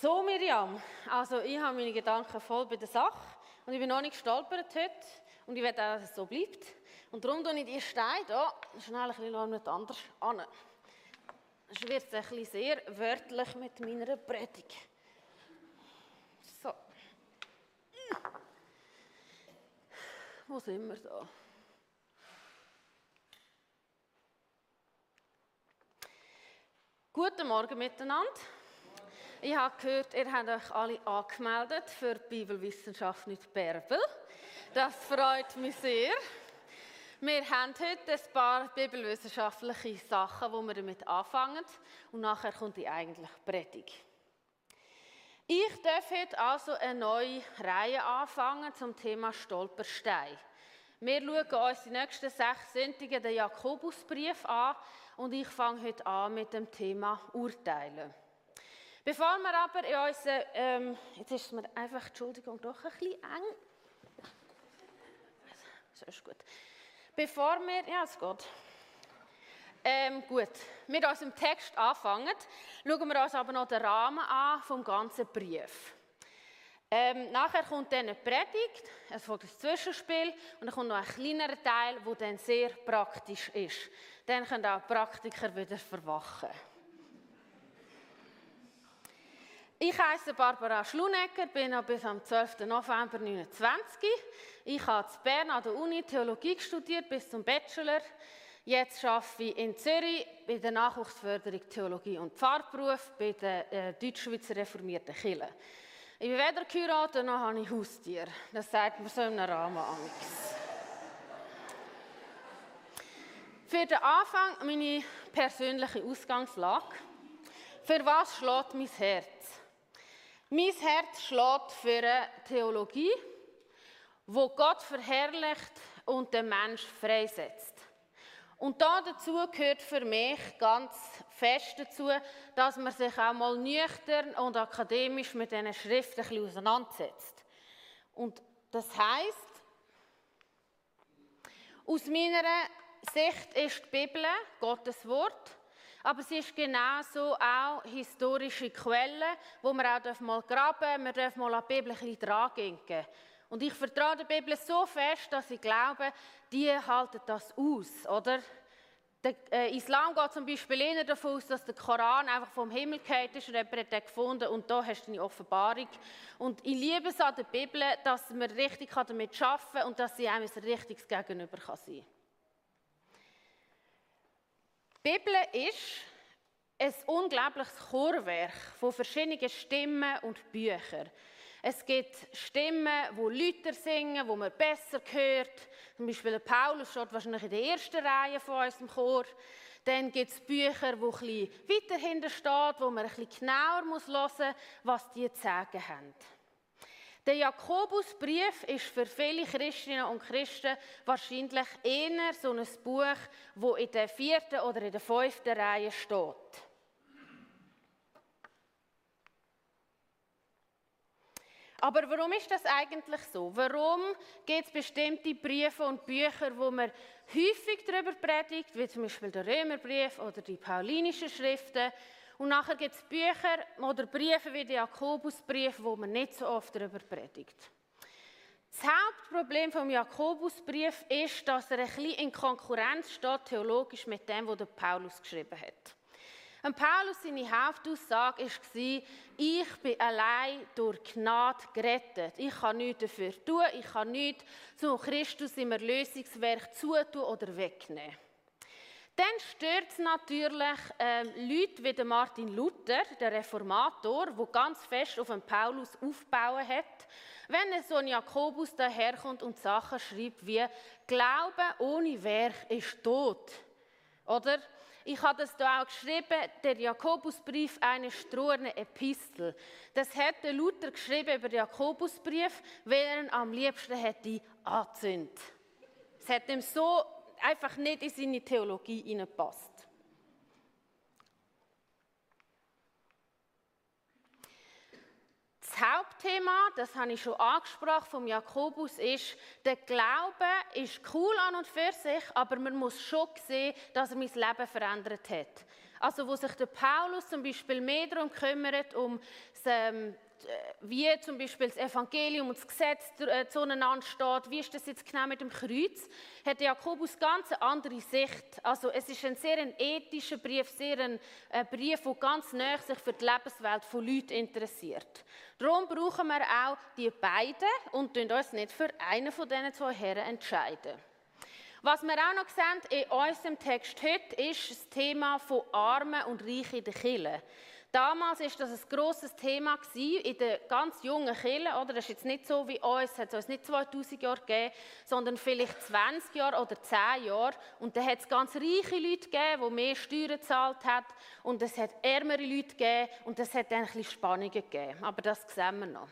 So, Miriam, also ich habe meine Gedanken voll bei der Sache und ich bin noch nicht gestolpert heute und ich werde auch, dass es so bleibt. Und darum tue ich die Steine hier schnell ein bisschen nicht anders an. Es wird ein bisschen sehr wörtlich mit meiner Predigt. So. Wo sind wir da? Guten Morgen miteinander. Ich habe gehört, ihr habt euch alle angemeldet für die Bibelwissenschaft mit Bärbel. Das freut mich sehr. Wir haben heute ein paar bibelwissenschaftliche Sachen, wo wir damit anfangen. Und nachher kommt die eigentliche Predigt. Ich darf heute also eine neue Reihe anfangen zum Thema Stolperstein. Wir schauen uns die nächsten sechs Sonntage den Jakobusbrief an und ich fange heute an mit dem Thema Urteilen. Bevor wir aber in unseren, ähm, jetzt ist es mir einfach, Entschuldigung, doch ein bisschen eng. So ist gut. Bevor wir, ja, es geht. Ähm, gut, mit unserem Text anfangen, schauen wir uns aber noch den Rahmen an vom ganzen Brief. Ähm, nachher kommt dann eine Predigt, es folgt ein Zwischenspiel und dann kommt noch ein kleinerer Teil, der dann sehr praktisch ist. Dann können auch Praktiker wieder verwachen. Ich heiße Barbara Schlunecker, bin bis am 12. November 29. Ich habe in Bern an der Uni Theologie studiert bis zum Bachelor. Jetzt arbeite ich in Zürich bei der Nachwuchsförderung Theologie und Pfarrberuf bei der äh, Deutschschweizer Reformierten Kirche. Ich bin weder geheiratet noch habe ich Haustier. Das sagt man so im Rahmen amigs. Für den Anfang meine persönliche Ausgangslage. Für was schlägt mein Herz? Mein Herz schlägt für eine Theologie, wo Gott verherrlicht und den Mensch freisetzt. Und da dazu gehört für mich ganz fest dazu, dass man sich auch mal nüchtern und akademisch mit diesen Schriften auseinandersetzt. Und das heißt, aus meiner Sicht ist die Bibel Gottes Wort aber sie ist genauso auch historische Quelle, wo man auch mal graben man darf mal an die Bibel ein bisschen dran gehen. Und ich vertraue der Bibel so fest, dass ich glaube, die halten das aus, oder? Der äh, Islam geht zum Beispiel eher davon aus, dass der Koran einfach vom Himmel gefallen ist und jemand hat den gefunden und da hast du eine Offenbarung. Und ich liebe es an der Bibel, dass man richtig damit arbeiten kann und dass sie einem ein richtiges Gegenüber sein kann. Die Bibel ist ein unglaubliches Chorwerk von verschiedenen Stimmen und Büchern. Es gibt Stimmen, wo Leute singen, wo man besser hört. Zum Beispiel der Paulus steht wahrscheinlich in der ersten Reihe von unserem Chor. Dann gibt es Bücher, wo bisschen weiter hinten steht, wo man bisschen genauer muss hören muss, was die zu sagen haben. Der Jakobusbrief ist für viele Christinnen und Christen wahrscheinlich eher so ein Buch, wo in der vierten oder in der fünften Reihe steht. Aber warum ist das eigentlich so? Warum gibt es bestimmte Briefe und Bücher, wo man häufig darüber predigt, wie zum Beispiel der Römerbrief oder die paulinischen Schriften, und nachher gibt es Bücher oder Briefe wie der Jakobusbrief, wo man nicht so oft darüber predigt. Das Hauptproblem vom Jakobusbrief ist, dass er ein bisschen in Konkurrenz steht, theologisch mit dem, was Paulus geschrieben hat. Und Paulus seine Hauptaussage war, ich bin allein durch Gnade gerettet. Ich kann nichts dafür tun, ich kann nichts zu Christus im Erlösungswerk zutun oder wegnehmen. Dann stört es natürlich äh, Leute wie Martin Luther, der Reformator, der ganz fest auf den Paulus aufbauen hat, wenn so ein Jakobus daherkommt und Sachen schreibt wie Glaube ohne Werk ist tot. Oder? Ich habe das da auch geschrieben, der Jakobusbrief, eine stroherne Epistel. Das hätte Luther geschrieben über den Jakobusbrief, weil er ihn am liebsten hätte angezündet. Es hat ihm so einfach nicht in seine Theologie hineinpasst. Das Hauptthema, das habe ich schon angesprochen vom Jakobus, ist, der Glaube ist cool an und für sich, aber man muss schon sehen, dass er mein Leben verändert hat. Also wo sich der Paulus zum Beispiel mehr darum kümmert, um das, ähm, wie zum Beispiel das Evangelium und das Gesetz äh, zueinander steht, wie ist das jetzt genau mit dem Kreuz, hat Jakobus ganz eine andere Sicht. Also es ist ein sehr ein ethischer Brief, sehr ein, ein Brief, der ganz näher sich für die Lebenswelt von Leuten interessiert. Darum brauchen wir auch die beiden und uns nicht für einen von diesen zwei Herren entscheiden. Was wir auch noch sehen in unserem Text heute, ist das Thema von Armen und Reichen in der Kirche. Damals war das ein grosses Thema in den ganz jungen Kirchen. Oder? Das ist jetzt nicht so wie uns, hat es uns nicht 2000 Jahre gegeben, sondern vielleicht 20 Jahre oder 10 Jahre. Und da hat es ganz reiche Leute gegeben, die mehr Steuern gezahlt haben. Und es hat ärmere Leute gegeben und es hat dann ein bisschen Spannungen gegeben. Aber das sehen wir noch.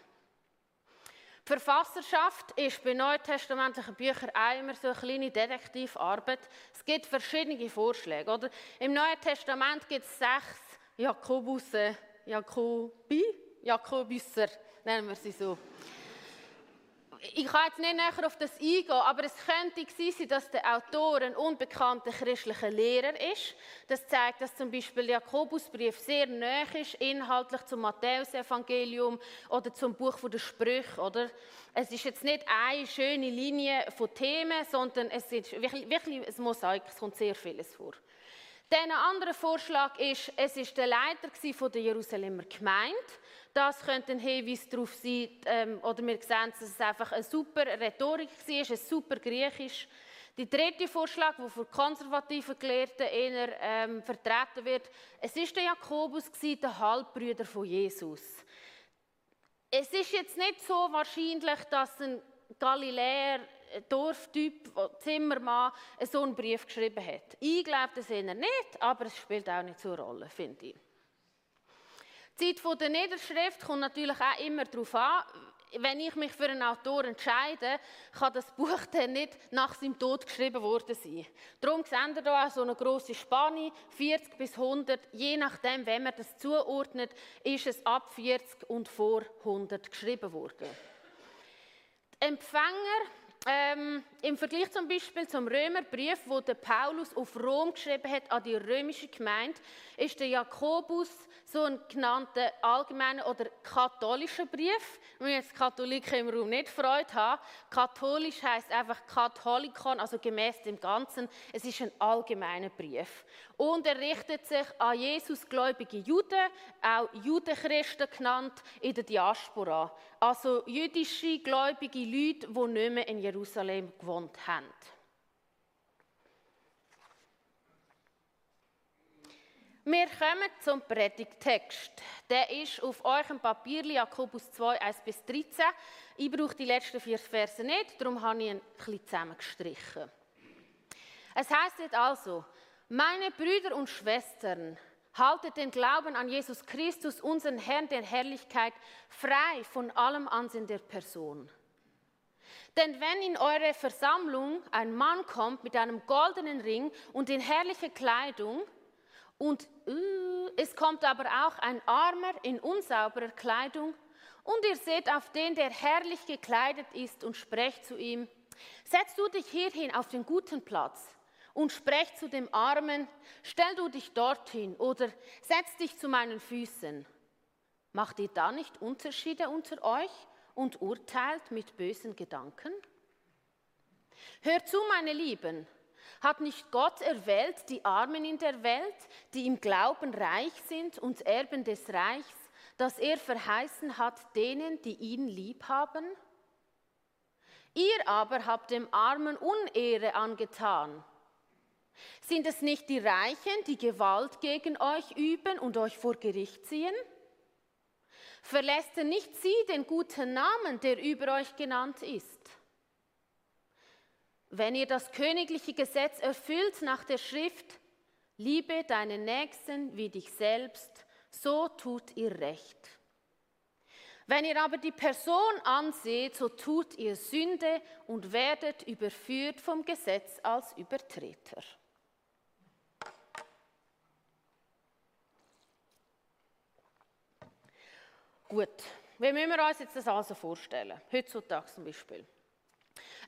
Die Verfasserschaft ist bei neutestamentlichen Büchern auch immer so eine kleine Detektivarbeit. Es gibt verschiedene Vorschläge. Oder? Im Neuen Testament gibt es sechs Jakobusse, Jakobi, Jakobusser, nennen wir sie so. Ich kann jetzt nicht näher auf das eingehen, aber es könnte sein, dass der Autor ein unbekannter christlicher Lehrer ist. Das zeigt, dass zum Beispiel Jakobusbrief sehr nahe ist, inhaltlich zum Matthäusevangelium oder zum Buch der Sprüche. Oder? Es ist jetzt nicht eine schöne Linie von Themen, sondern es ist wirklich, wirklich ein Mosaik, es kommt sehr vieles vor. Ein anderer Vorschlag ist, es ist der Leiter der Jerusalemer Gemeinde. Das könnte ein Hinweis darauf sein, ähm, oder wir sehen, dass es einfach eine super Rhetorik war, ein super Griechisch. Der dritte Vorschlag, der von konservativen Gelehrten eher ähm, vertreten wird, es ist der Jakobus, der Halbbruder von Jesus. Es ist jetzt nicht so wahrscheinlich, dass ein Galiläer Dorftyp, Zimmermann, so einen Brief geschrieben hat. Ich glaube das eher nicht, aber es spielt auch nicht so eine Rolle, finde ich. Die Zeit der Niederschrift kommt natürlich auch immer darauf an, wenn ich mich für einen Autor entscheide, kann das Buch dann nicht nach seinem Tod geschrieben worden sein. Darum sehen wir hier so eine grosse Spanne, 40 bis 100. Je nachdem, wenn man das zuordnet, ist es ab 40 und vor 100 geschrieben worden. Die Empfänger ähm, Im Vergleich zum Beispiel zum Römerbrief, wo der Paulus auf Rom geschrieben hat an die römische Gemeinde, ist der Jakobus so ein genannter allgemeiner oder katholischer Brief. Wenn jetzt Katholiken im Raum nicht Freude haben, katholisch heißt einfach Katholikon, also gemäß dem Ganzen. Es ist ein allgemeiner Brief. Und er richtet sich an Jesusgläubige Juden, auch Judenchristen genannt, in der Diaspora. Also jüdische gläubige Leute, die nicht mehr in Jerusalem gewohnt haben. Wir kommen zum Predigtext. Der ist auf eurem Papier Jakobus 2, 1 bis 13. Ich brauche die letzten vier Verse nicht, darum habe ich ihn ein zusammengestrichen. Es heißt jetzt also, meine Brüder und Schwestern, haltet den Glauben an Jesus Christus, unseren Herrn der Herrlichkeit, frei von allem Ansehen der Person. Denn wenn in eure Versammlung ein Mann kommt mit einem goldenen Ring und in herlicher Kleidung, und uh, es kommt aber auch ein Armer in unsauberer Kleidung. Und ihr seht auf den, der herrlich gekleidet ist, und sprecht zu ihm, setz du dich hierhin auf den guten Platz und sprecht zu dem Armen, stell du dich dorthin oder setz dich zu meinen Füßen. Macht ihr da nicht Unterschiede unter euch und urteilt mit bösen Gedanken? Hört zu, meine Lieben, hat nicht Gott erwählt die Armen in der Welt, die im Glauben reich sind und Erben des Reichs, das er verheißen hat denen, die ihn lieb haben? Ihr aber habt dem Armen Unehre angetan. Sind es nicht die Reichen, die Gewalt gegen euch üben und euch vor Gericht ziehen? Verlässt denn nicht sie den guten Namen, der über euch genannt ist? Wenn ihr das königliche Gesetz erfüllt nach der Schrift, liebe deinen Nächsten wie dich selbst, so tut ihr recht. Wenn ihr aber die Person anseht, so tut ihr Sünde und werdet überführt vom Gesetz als Übertreter. Gut, Wie müssen wir uns jetzt das also vorstellen? Heutzutage zum Beispiel.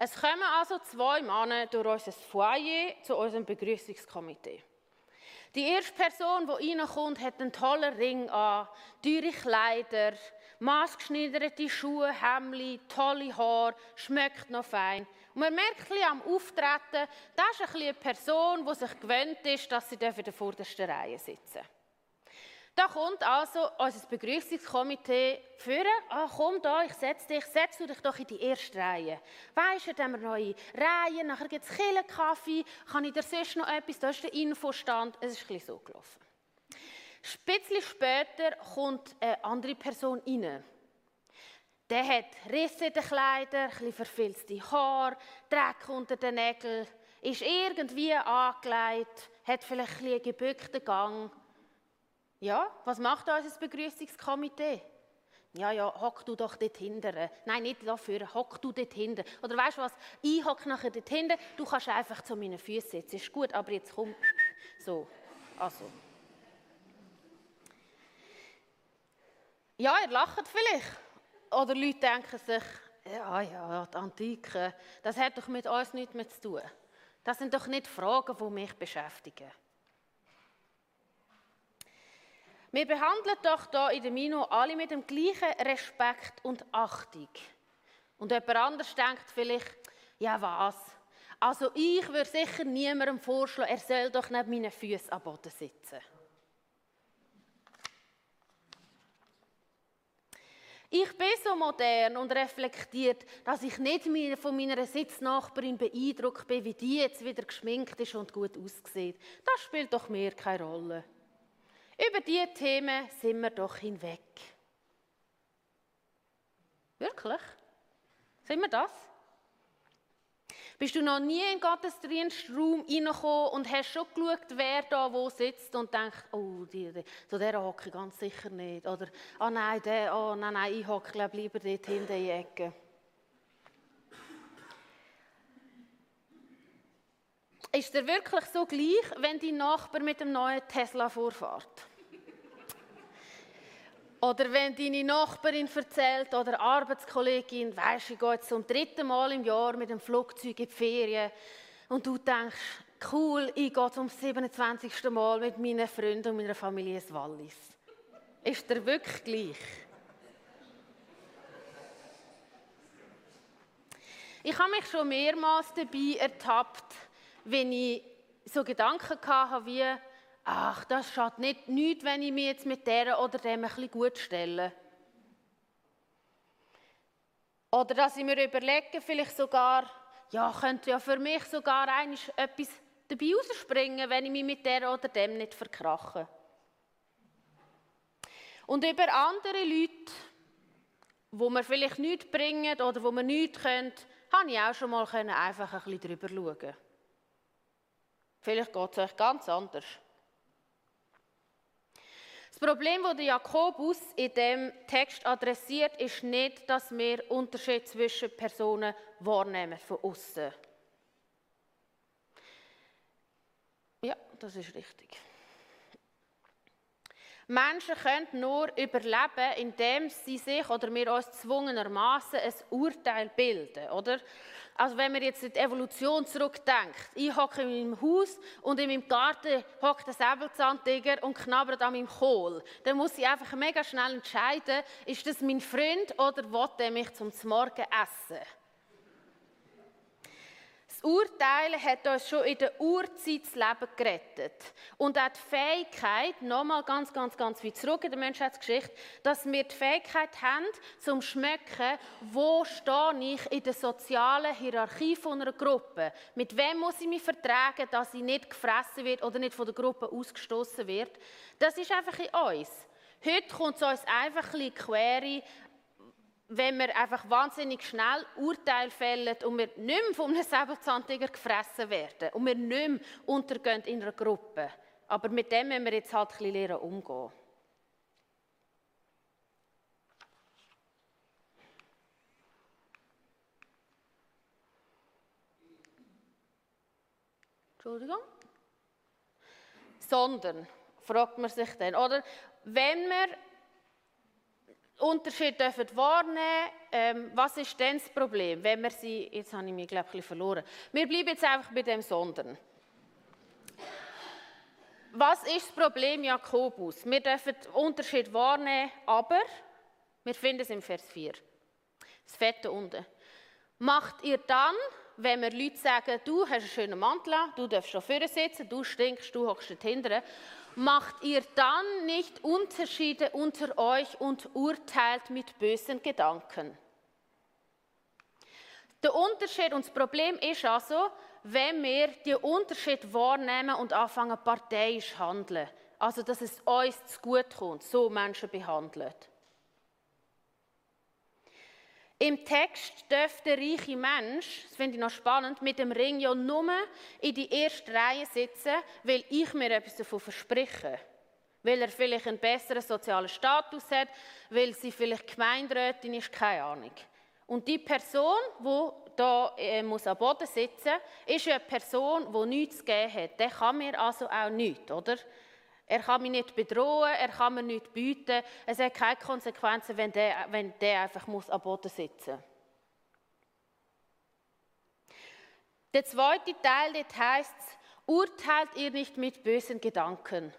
Es kommen also zwei Männer durch unser Foyer zu unserem Begrüßungskomitee. Die erste Person, die reinkommt, hat einen tollen Ring an, teure Kleider, maßgeschneiderte Schuhe, Hemli, tolle Haare, schmeckt noch fein. Und man merkt am Auftreten, das ist eine Person, die sich gewöhnt ist, dass sie in der vordersten Reihe sitzen darf. Da kommt also unser Begrüßungskomitee führen. Ah, komm da, ich setze dich, setz du dich doch in die erste Reihe. Weisst du, dann haben wir neue Reihen, nachher gibt es Kaffee, kann ich dir sonst noch etwas, da ist der Infostand. Es ist ein so gelaufen. Bisschen später kommt eine andere Person rein. Der hat Risse in den Kleidern, ein verfilzte Haare, Dreck unter den Nägeln, ist irgendwie angelegt, hat vielleicht ein bisschen gebückten Gang. Ja, was macht unser Begrüßungskomitee? Ja, ja, hock du doch dort hinten. Nein, nicht dafür, hock du dort hinten. Oder weißt du was? Ich hock nachher dort hinten, du kannst einfach zu meinen Füßen sitzen. Ist gut, aber jetzt komm. So, also. Ja, ihr lacht vielleicht. Oder Leute denken sich, ja, ja, die Antike, das hat doch mit uns nichts mehr zu tun. Das sind doch nicht Fragen, die mich beschäftigen. Wir behandeln doch da in der Mino alle mit dem gleichen Respekt und Achtung. Und jemand anders denkt vielleicht, ja was? Also ich würde sicher niemandem vorschlagen, er soll doch neben meinen Füßen am Boden sitzen. Ich bin so modern und reflektiert, dass ich nicht mehr von meiner Sitznachbarin beeindruckt bin, wie die jetzt wieder geschminkt ist und gut aussieht. Das spielt doch mir keine Rolle. Über diese Themen sind wir doch hinweg. Wirklich? Sind wir das? Bist du noch nie in den Gottesdienstraum reingekommen und hast schon geschaut, wer da wo sitzt und denkst, oh, die, die, so der hocke ganz sicher nicht. Oder, oh nein, der, oh nein, nein, ich hocke lieber dort hinten in die Ecke. Ist dir wirklich so gleich, wenn dein Nachbar mit dem neuen Tesla vorfährt? Oder wenn deine Nachbarin erzählt oder Arbeitskollegin, weisst du, ich gehe jetzt zum dritten Mal im Jahr mit dem Flugzeug in die Ferien und du denkst, cool, ich gehe zum 27. Mal mit meinen Freunden und meiner Familie ins Wallis. Ist der wirklich gleich? Ich habe mich schon mehrmals dabei ertappt, wenn ich so Gedanken hatte wie, ach, das schadet nicht, nicht, wenn ich mich jetzt mit der oder dem bisschen gut stelle. Oder dass ich mir überlege, vielleicht sogar, ja, könnte ja für mich sogar etwas dabei rausspringen, wenn ich mich mit der oder dem nicht verkrache. Und über andere Leute, wo man vielleicht nichts bringen oder wo man nichts können, habe ich auch schon mal einfach ein bisschen drüber schauen. Vielleicht geht es euch ganz anders. Das Problem, das Jakobus in dem Text adressiert, ist nicht, dass wir Unterschied zwischen Personen wahrnehmen von außen. Ja, das ist richtig. Menschen können nur überleben, indem sie sich oder wir uns zwungenermaßen ein Urteil bilden, oder? Also wenn man jetzt in die Evolution zurückdenkt, ich hocke in meinem Haus und in meinem Garten hockt der Säbelzahntiger und knabbert an meinem Kohl, dann muss ich einfach mega schnell entscheiden, ist das mein Freund oder will er mich zum Morgen essen? Das Urteilen hat uns schon in der Urzeit das Leben gerettet. Und auch die Fähigkeit, nochmal ganz, ganz, ganz weit zurück in der Menschheitsgeschichte, dass wir die Fähigkeit haben, zum Schmecken, wo stehe ich in der sozialen Hierarchie einer Gruppe. Mit wem muss ich mich vertragen, dass ich nicht gefressen wird oder nicht von der Gruppe ausgestoßen wird. Das ist einfach in uns. Heute kommt es uns einfach ein bisschen quere, wenn wir einfach wahnsinnig schnell Urteil fällen und wir nicht mehr von einem Säbelzahntiger gefressen werden und wir nicht mehr untergehen in einer Gruppe. Aber mit dem müssen wir jetzt halt ein bisschen lernen umgehen. Entschuldigung. Sondern, fragt man sich dann, oder? Wenn wir Unterschied dürfen wahrnehmen, ähm, was ist denn das Problem, wenn wir sie, jetzt habe ich mich glaube ich verloren, wir bleiben jetzt einfach bei dem Sondern. Was ist das Problem Jakobus? Wir dürfen den Unterschied wahrnehmen, aber wir finden es im Vers 4. Das Fette unten. Macht ihr dann, wenn wir Leute sagen, du hast einen schönen Mantel an, du darfst schon vorne sitzen, du stinkst, du hockst hinten, macht ihr dann nicht Unterschiede unter euch und urteilt mit bösen Gedanken? Der Unterschied und das Problem ist also, wenn wir die Unterschied wahrnehmen und anfangen parteiisch handeln. Also, dass es uns zu gut kommt, so Menschen behandelt. Im Text dürfte der reiche Mensch, das finde ich noch spannend, mit dem Ring ja nur in die erste Reihe sitzen, weil ich mir etwas davon verspreche. Weil er vielleicht einen besseren sozialen Status hat, weil sie vielleicht Gemeinderätin ist, keine Ahnung. Und die Person, die da äh, am Boden sitzen muss, ist eine Person, die nichts zu geben hat. Der kann mir also auch nichts, oder? Er kann mich nicht bedrohen, er kann mir nichts bieten. Es hat keine Konsequenzen, wenn der, wenn der einfach muss am Boden sitzen muss. Der zweite Teil dort heisst, urteilt ihr nicht mit bösen Gedanken.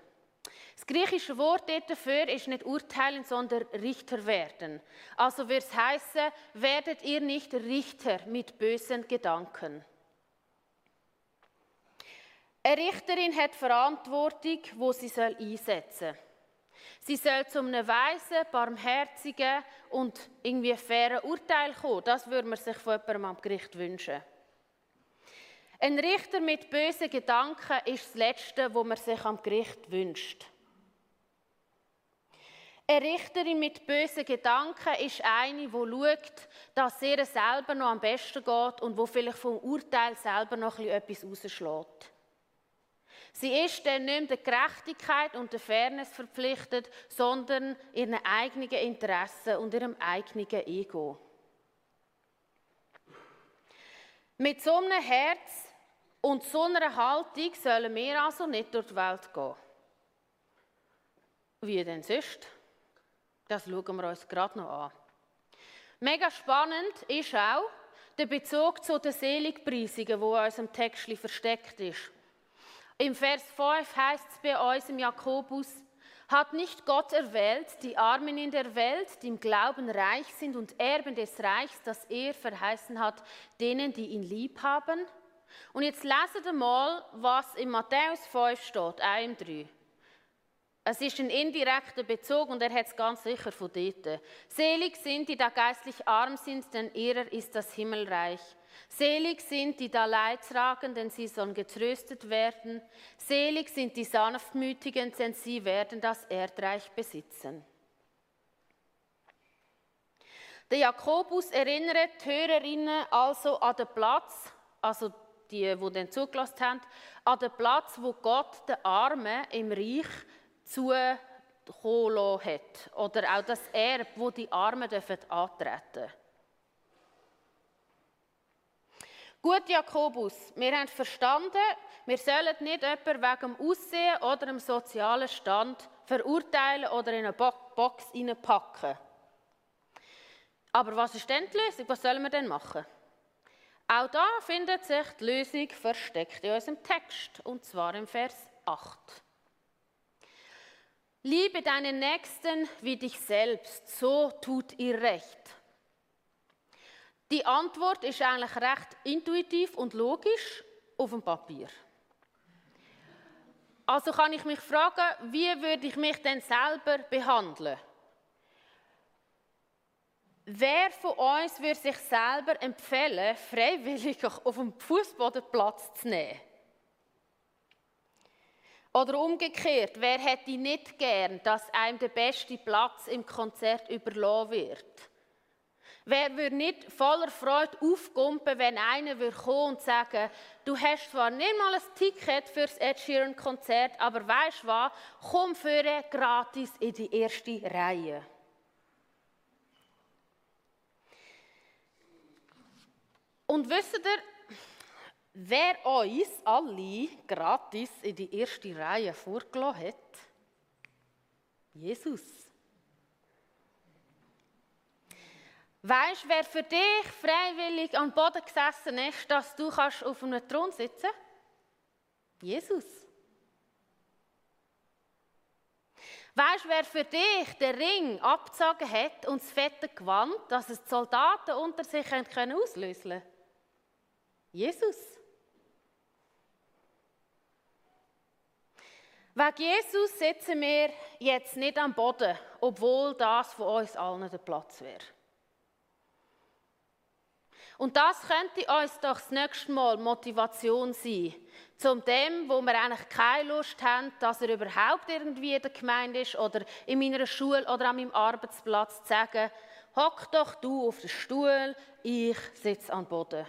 Das griechische Wort dafür ist nicht urteilen, sondern Richter werden. Also wird es heißen, werdet ihr nicht Richter mit bösen Gedanken. Eine Richterin hat Verantwortung, wo sie soll einsetzen soll. Sie soll zu einem weisen, barmherzigen und irgendwie fairen Urteil kommen. Das würde man sich von jemandem am Gericht wünschen. Ein Richter mit bösen Gedanken ist das Letzte, wo man sich am Gericht wünscht. Eine Richterin mit bösen Gedanken ist eine, die schaut, dass es ihr selber noch am besten geht und wo vielleicht vom Urteil selber noch etwas rausschlägt. Sie ist dann nicht der Gerechtigkeit und der Fairness verpflichtet, sondern ihren eigenen Interessen und ihrem eigenen Ego. Mit so einem Herz und so einer Haltung sollen wir also nicht durch die Welt gehen. Wie denn sonst? Das schauen wir uns gerade noch an. Mega spannend ist auch der Bezug zu den Seligpreisungen, wo in unserem Text versteckt ist. Im Vers 5 heißt es bei uns im Jakobus, hat nicht Gott erwählt, die Armen in der Welt, die im Glauben reich sind und Erben des Reichs, das er verheißen hat, denen, die ihn lieb haben? Und jetzt lesen mal, was in Matthäus 5 steht, 1 im 3. Es ist ein indirekter Bezug und er hat es ganz sicher von dort. Selig sind, die da geistlich arm sind, denn ihrer ist das Himmelreich. Selig sind, die da Leid tragen, denn sie sollen getröstet werden. Selig sind die Sanftmütigen, denn sie werden das Erdreich besitzen. Der Jakobus erinnert die Hörerinnen also an den Platz, also die, die dann zugelassen haben, an den Platz, wo Gott den Armen im Reich zukommen hat. Oder auch das Erbe, wo die Armen antreten dürfen. Gut, Jakobus, wir haben verstanden, wir sollen nicht jemanden wegen dem Aussehen oder dem sozialen Stand verurteilen oder in eine Box packen. Aber was ist denn die Lösung? Was sollen wir denn machen? Auch da findet sich die Lösung versteckt in unserem Text, und zwar im Vers 8. Liebe deinen Nächsten wie dich selbst, so tut ihr recht. Die Antwort ist eigentlich recht intuitiv und logisch auf dem Papier. Also kann ich mich fragen, wie würde ich mich denn selber behandeln? Wer von uns würde sich selber empfehlen, freiwillig auf dem Fußboden Platz zu nehmen? Oder umgekehrt, wer hätte nicht gern, dass einem der beste Platz im Konzert überlassen wird? Wer würde nicht voller Freude aufkumpen, wenn einer würde kommen und sagen, du hast zwar nicht mal ein Ticket für das Ed Sheeran Konzert, aber weißt was, komm für gratis in die erste Reihe. Und wisst ihr, wer uns alle gratis in die erste Reihe vorgelassen hat? Jesus. Weißt, wer für dich freiwillig am Boden gesessen ist, dass du kannst auf einem Thron sitzen? Jesus. Weißt, wer für dich den Ring abgezogen hat und das fette Gewand, dass es die Soldaten unter sich können auslösen? Jesus. Wegen Jesus sitzen wir jetzt nicht am Boden, obwohl das von uns allen der Platz wäre. Und das könnte uns doch das nächste Mal Motivation sein, zum dem, wo wir eigentlich keine Lust haben, dass er überhaupt irgendwie in der Gemeinde ist oder in meiner Schule oder an meinem Arbeitsplatz zu sagen, hock doch du auf den Stuhl, ich sitze am Boden.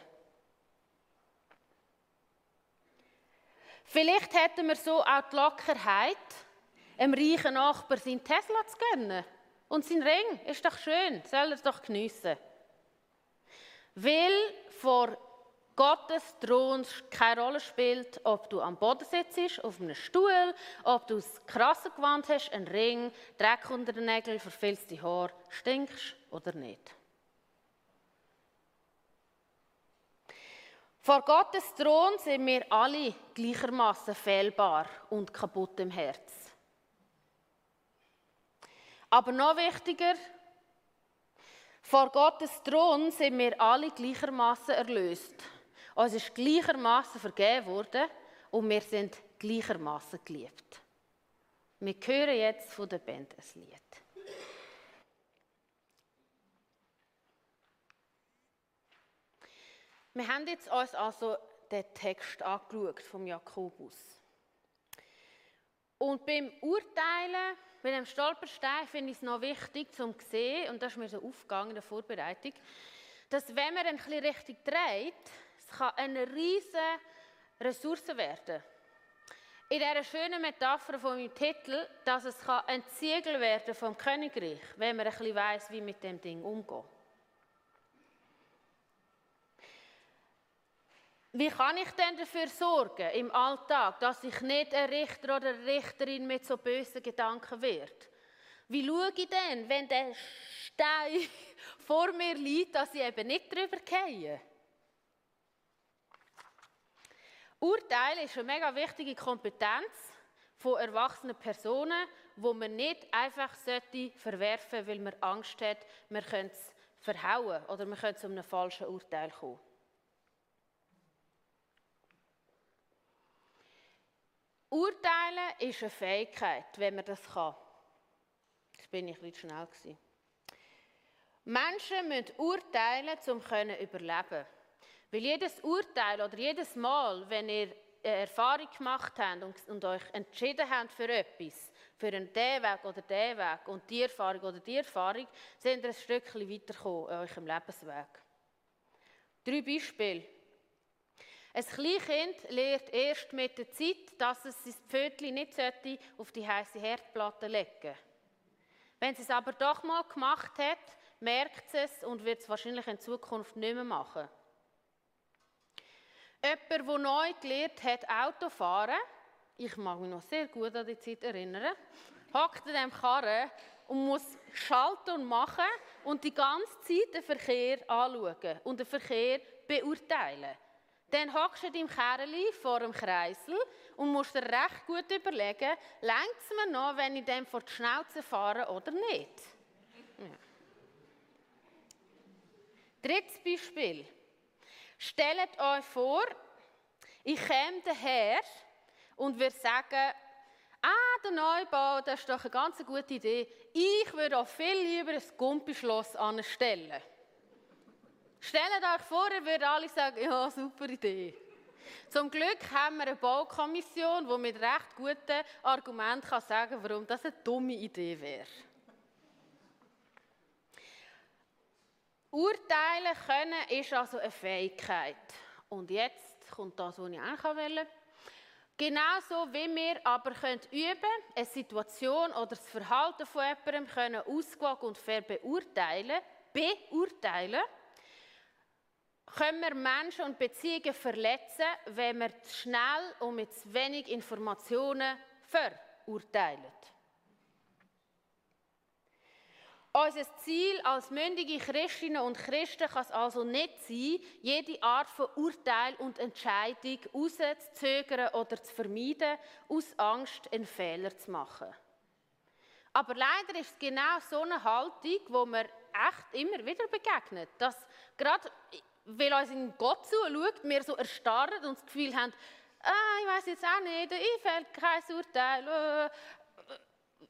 Vielleicht hätten wir so auch die Lockerheit, einem reichen Nachbar seinen Tesla zu gönnen. Und sein Ring ist doch schön, soll er doch geniessen. Weil vor Gottes Thron keine Rolle spielt, ob du am Boden sitzt, auf einem Stuhl, ob du das krasse Gewand hast, einen Ring, Dreck unter den Nägeln, verfilzte Haare, stinkst oder nicht. Vor Gottes Thron sind wir alle gleichermaßen fehlbar und kaputt im Herz. Aber noch wichtiger, vor Gottes Thron sind wir alle gleichermaßen erlöst. Uns ist gleichermaßen vergeben worden und wir sind gleichermaßen geliebt. Wir hören jetzt von der Band ein Lied. Wir haben jetzt uns also den Text angeschaut vom Jakobus. Und beim Urteilen mit dem Stolperstein finde ich es noch wichtig zu sehen, und das ist mir so aufgegangen in der Vorbereitung, dass wenn man ein bisschen richtig dreht, es kann eine riesige Ressource werden. In dieser schönen Metapher von meinem Titel, dass es ein Ziegel werden vom Königreich, wenn man ein bisschen weiss, wie mit dem Ding umgehen. Wie kann ich denn dafür sorgen im Alltag, dass ich nicht ein Richter oder eine Richterin mit so bösen Gedanken werde? Wie schaue ich denn, wenn der Stein vor mir liegt, dass ich eben nicht drüber gehe? Urteil ist eine mega wichtige Kompetenz von erwachsenen Personen, wo man nicht einfach verwerfen sollte, weil man Angst hat, man könnte es verhauen oder man könnte zu einem falschen Urteil kommen. Urteilen ist eine Fähigkeit, wenn man das kann. Jetzt bin ich ein schnell gewesen. Menschen müssen urteilen, um zu überleben. Weil jedes Urteil oder jedes Mal, wenn ihr eine Erfahrung gemacht habt und, und euch entschieden habt für etwas, für einen den Weg oder den Weg und die Erfahrung oder die Erfahrung, sind ihr ein Stückchen weitergekommen in eurem Lebensweg. Drei Beispiele. Ein Kleinkind lernt erst mit der Zeit, dass es sein Pfötchen nicht auf die heiße Herdplatte legen sollte. Wenn sie es aber doch mal gemacht hat, merkt es und wird es wahrscheinlich in Zukunft nicht mehr machen. Jemand, der neu gelernt hat, Autofahren, ich mag mich noch sehr gut an die Zeit erinnern, hockt in diesem Karren und muss schalten und machen und die ganze Zeit den Verkehr anschauen und den Verkehr beurteilen. Dann hockst du in deinem Kerli vor dem Kreisel und musst dir recht gut überlegen, längt es mir noch, wenn ich dem vor die Schnauze fahre oder nicht. Ja. Drittes Beispiel. Stellt euch vor, ich käme daher und würde sagen, ah, der Neubau, das ist doch eine ganz gute Idee. Ich würde auch viel lieber ein Gumpischloss anstellen. Stellt euch vor, ihr würdet alle sagen, ja, super Idee. Zum Glück haben wir eine Baukommission, die mit recht guten Argumenten kann sagen kann, warum das eine dumme Idee wäre. Urteilen können ist also eine Fähigkeit. Und jetzt kommt das, was ich eigentlich wollte. Genauso wie wir aber können üben eine Situation oder das Verhalten von jemandem können ausgewogen und fair beurteilen, beurteilen, können wir Menschen und Beziehungen verletzen, wenn wir zu schnell und mit zu wenig Informationen verurteilen. Unser Ziel als mündige Christinnen und Christen kann es also nicht sein, jede Art von Urteil und Entscheidung rauszuzögern oder zu vermeiden, aus Angst einen Fehler zu machen. Aber leider ist es genau so eine Haltung, wo mir echt immer wieder begegnet. Dass gerade, weil uns in Gott zuschaut, wir so erstarren und das Gefühl haben, ah, ich weiß jetzt auch nicht, ich fällt kein Urteil. Äh,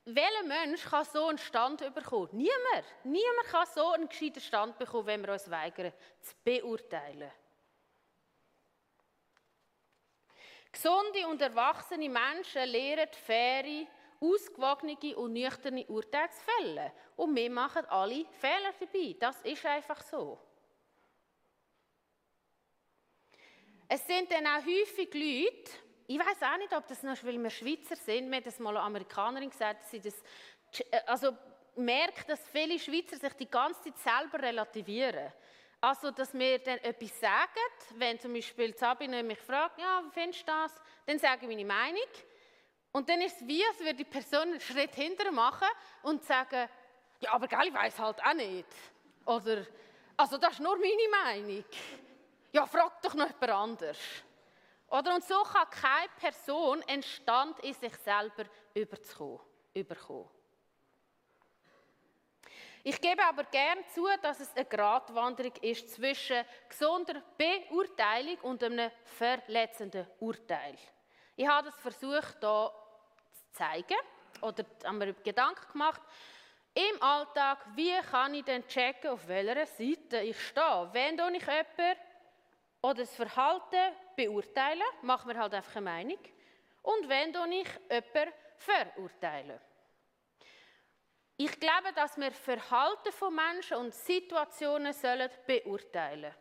welcher Mensch kann so einen Stand bekommen? Niemand. Niemand kann so einen gescheiten Stand bekommen, wenn wir uns weigern, zu beurteilen. Gesunde und erwachsene Menschen lehren faire, ausgewogene und nüchterne Urteilsfälle. Und wir machen alle Fehler dabei. Das ist einfach so. Es sind dann auch häufig Leute, ich weiß auch nicht, ob das noch, weil wir Schweizer sind, mir hat das mal eine Amerikanerin gesagt, dass sie das, also merkt, dass viele Schweizer sich die ganze Zeit selber relativieren. Also, dass wir dann etwas sagen, wenn zum Beispiel Sabine mich fragt, ja, wie findest du das? Dann sage ich meine Meinung. Und dann ist es wie, als würde die Person einen Schritt hinterher machen und sagen, ja, aber gell, ich weiß halt auch nicht. Oder, also das ist nur meine Meinung. Ja, frag doch noch jemand anders. Oder und so kann keine Person einen Stand in sich selber überkommen. Ich gebe aber gern zu, dass es eine Gratwanderung ist zwischen gesunder Beurteilung und einem verletzenden Urteil. Ich habe das versucht, hier zu zeigen oder haben mir Gedanken gemacht. Im Alltag, wie kann ich denn checken, auf welcher Seite ich stehe? Wenn ich jemanden oder das Verhalten beurteilen, machen wir halt einfach eine Meinung. Und wenn ich jemanden verurteile. Ich glaube, dass wir Verhalten von Menschen und Situationen sollen beurteilen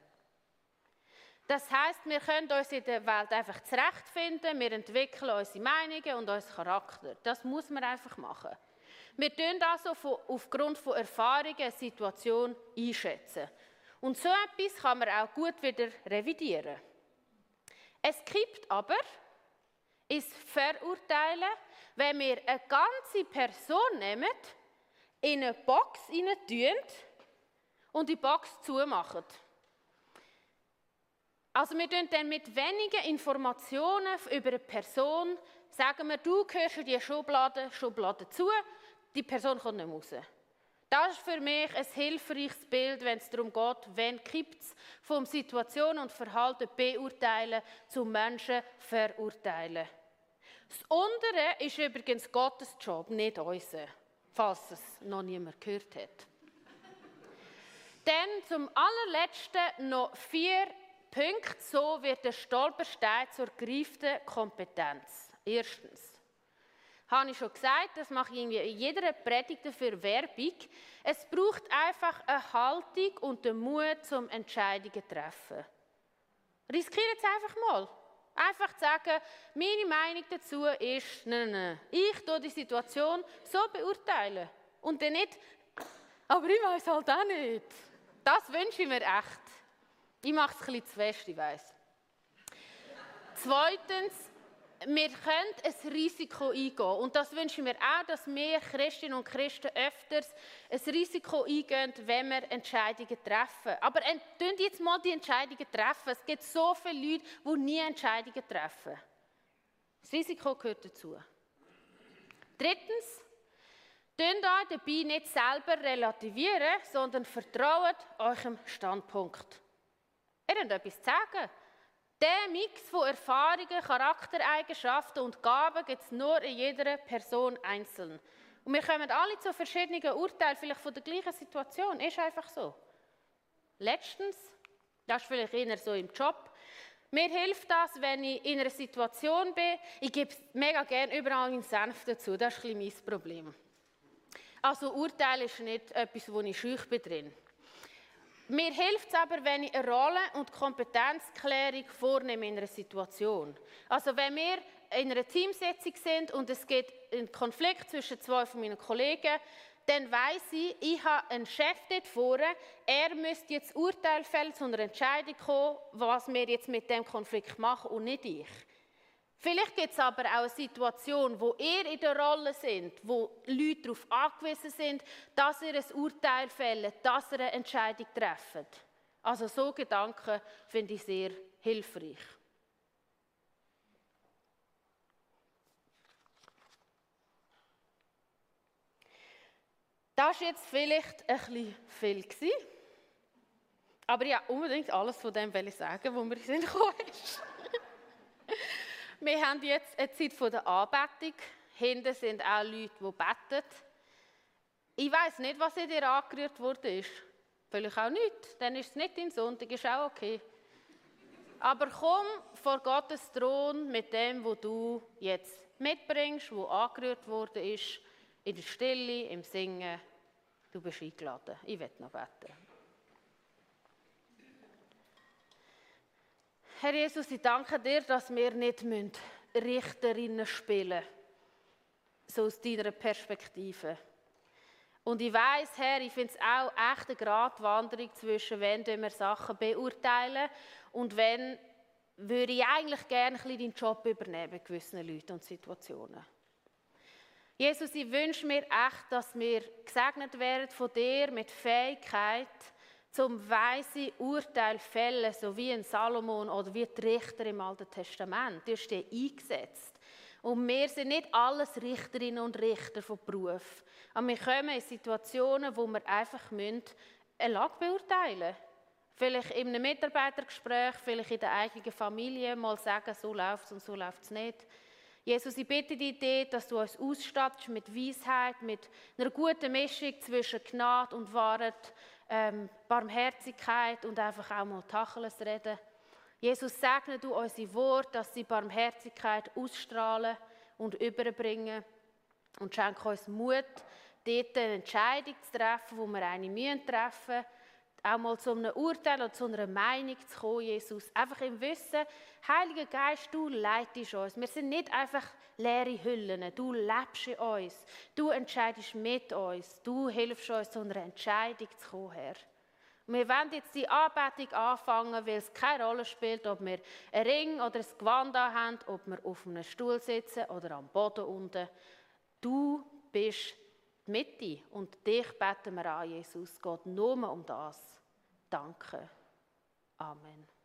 Das heißt, wir können uns in der Welt einfach zurechtfinden, wir entwickeln unsere Meinungen und unseren Charakter. Das muss man einfach machen. Wir tun also aufgrund von Erfahrungen eine Situation einschätzen. Und so etwas kann man auch gut wieder revidieren. Es gibt aber ist Verurteilen, wenn wir eine ganze Person nehmen, in eine Box tun und die Box zumachen. Also wir tun dann mit wenigen Informationen über eine Person, sagen wir, du gehörst in die Schublade, Schublade zu, die Person kommt nicht raus. Das ist für mich ein hilfreiches Bild, wenn es darum geht, wenn kippt es vom Situation und Verhalten beurteilen zum Menschen verurteilen. Das untere ist übrigens Gottes Job, nicht unser, falls es noch niemand gehört hat. Dann zum allerletzten noch vier Punkte, so wird der Stolperstein zur gereiften Kompetenz. Erstens, habe ich schon gesagt, das mache ich irgendwie in jeder Predigt für Werbung. Es braucht einfach eine Haltung und den Mut zum Entscheidungen zu treffen. Riskiert es einfach mal. Einfach zu sagen, meine Meinung dazu ist, nein, nein, ich tue die Situation so beurteilen. Und dann nicht, aber ich weiß halt auch nicht. Das wünsche ich mir echt. Ich mache es ein bisschen zu fest, ich weiss. Zweitens, wir können ein Risiko eingehen. Und das wünschen wir auch, dass wir Christinnen und Christen öfters ein Risiko eingehen, wenn wir Entscheidungen treffen. Aber tun jetzt mal die Entscheidungen treffen. Es gibt so viele Leute, die nie Entscheidungen treffen. Das Risiko gehört dazu. Drittens, tun euch dabei nicht selber relativieren, sondern vertraut eurem Standpunkt. Ihr habt etwas zu sagen. Der Mix von Erfahrungen, Charaktereigenschaften und Gaben gibt es nur in jeder Person einzeln. Und wir kommen alle zu verschiedenen Urteilen, vielleicht von der gleichen Situation. Ist einfach so. Letztens, das ist vielleicht eher so im Job, mir hilft das, wenn ich in einer Situation bin, ich gebe mega gerne überall einen Senf dazu, das ist ein bisschen mein Problem. Also Urteil ist nicht etwas, wo ich schüch bin drin. Mir hilft es aber, wenn ich eine Rolle- und Kompetenzklärung vornehme in einer Situation. Also wenn wir in einer Teamsitzung sind und es gibt einen Konflikt zwischen zwei von meinen Kollegen, dann weiß ich, ich habe einen Chef dort vorne, er müsste jetzt Urteil fällen, zu einer Entscheidung kommen, was wir jetzt mit dem Konflikt machen und nicht ich. Vielleicht gibt es aber auch eine Situation, wo ihr in der Rolle sind, wo Leute darauf angewiesen sind, dass ihr ein Urteil fällt, dass ihr eine Entscheidung trefft. Also so Gedanken finde ich sehr hilfreich. Das war jetzt vielleicht ein bisschen viel. Gewesen. Aber ja, unbedingt alles von dem will ich sagen, was mir in Sinn gekommen ist. Wir haben jetzt eine Zeit der Anbetung. Hinten sind auch Leute, die beten. Ich weiß nicht, was in dir angerührt wurde. Vielleicht auch nicht. Dann ist es nicht dein Sonntag, ist auch okay. Aber komm vor Gottes Thron mit dem, was du jetzt mitbringst, was angerührt wurde, ist, in der Stille, im Singen Du bist eingeladen. Ich werde noch beten. Herr Jesus, ich danke dir, dass wir nicht Richterinnen spielen müssen. So aus deiner Perspektive. Und ich weiß, Herr, ich finde es auch echt eine Gratwanderung zwischen, wenn wir Sachen beurteilen und wenn würde ich eigentlich gerne ein deinen Job übernehmen bei gewissen Leuten und Situationen. Jesus, ich wünsche mir echt, dass wir gesegnet werden von dir mit Fähigkeit, zum weise Urteil fällen, so wie ein Salomon oder wie die Richter im Alten Testament. Du hast die eingesetzt. Und wir sind nicht alles Richterinnen und Richter von Beruf. Aber wir kommen in Situationen, wo wir einfach eine Lage beurteilen müssen. Vielleicht in einem Mitarbeitergespräch, vielleicht in der eigenen Familie mal sagen, so läuft es und so läuft es nicht. Jesus, ich bitte dich, dass du uns ausstattest mit Weisheit, mit einer guten Mischung zwischen Gnade und Wahrheit, ähm, Barmherzigkeit und einfach auch mal Tacheles reden. Jesus, segne du unsere Worte, dass sie Barmherzigkeit ausstrahlen und überbringen und schenke uns Mut, dort eine Entscheidung zu treffen, wo wir eine treffen müssen auch mal zu einem Urteil oder zu einer Meinung zu kommen, Jesus. Einfach im Wissen, Heiliger Geist, du leitest uns. Wir sind nicht einfach leere Hüllen. Du lebst in uns. Du entscheidest mit uns. Du hilfst uns, zu einer Entscheidung zu kommen, Herr. Und wir wollen jetzt die Anbetung anfangen, weil es keine Rolle spielt, ob wir einen Ring oder ein Gewand haben, ob wir auf einem Stuhl sitzen oder am Boden unten. Du bist die Mitte und dich beten wir an, Jesus. Gott nur um das. Danke. Amen.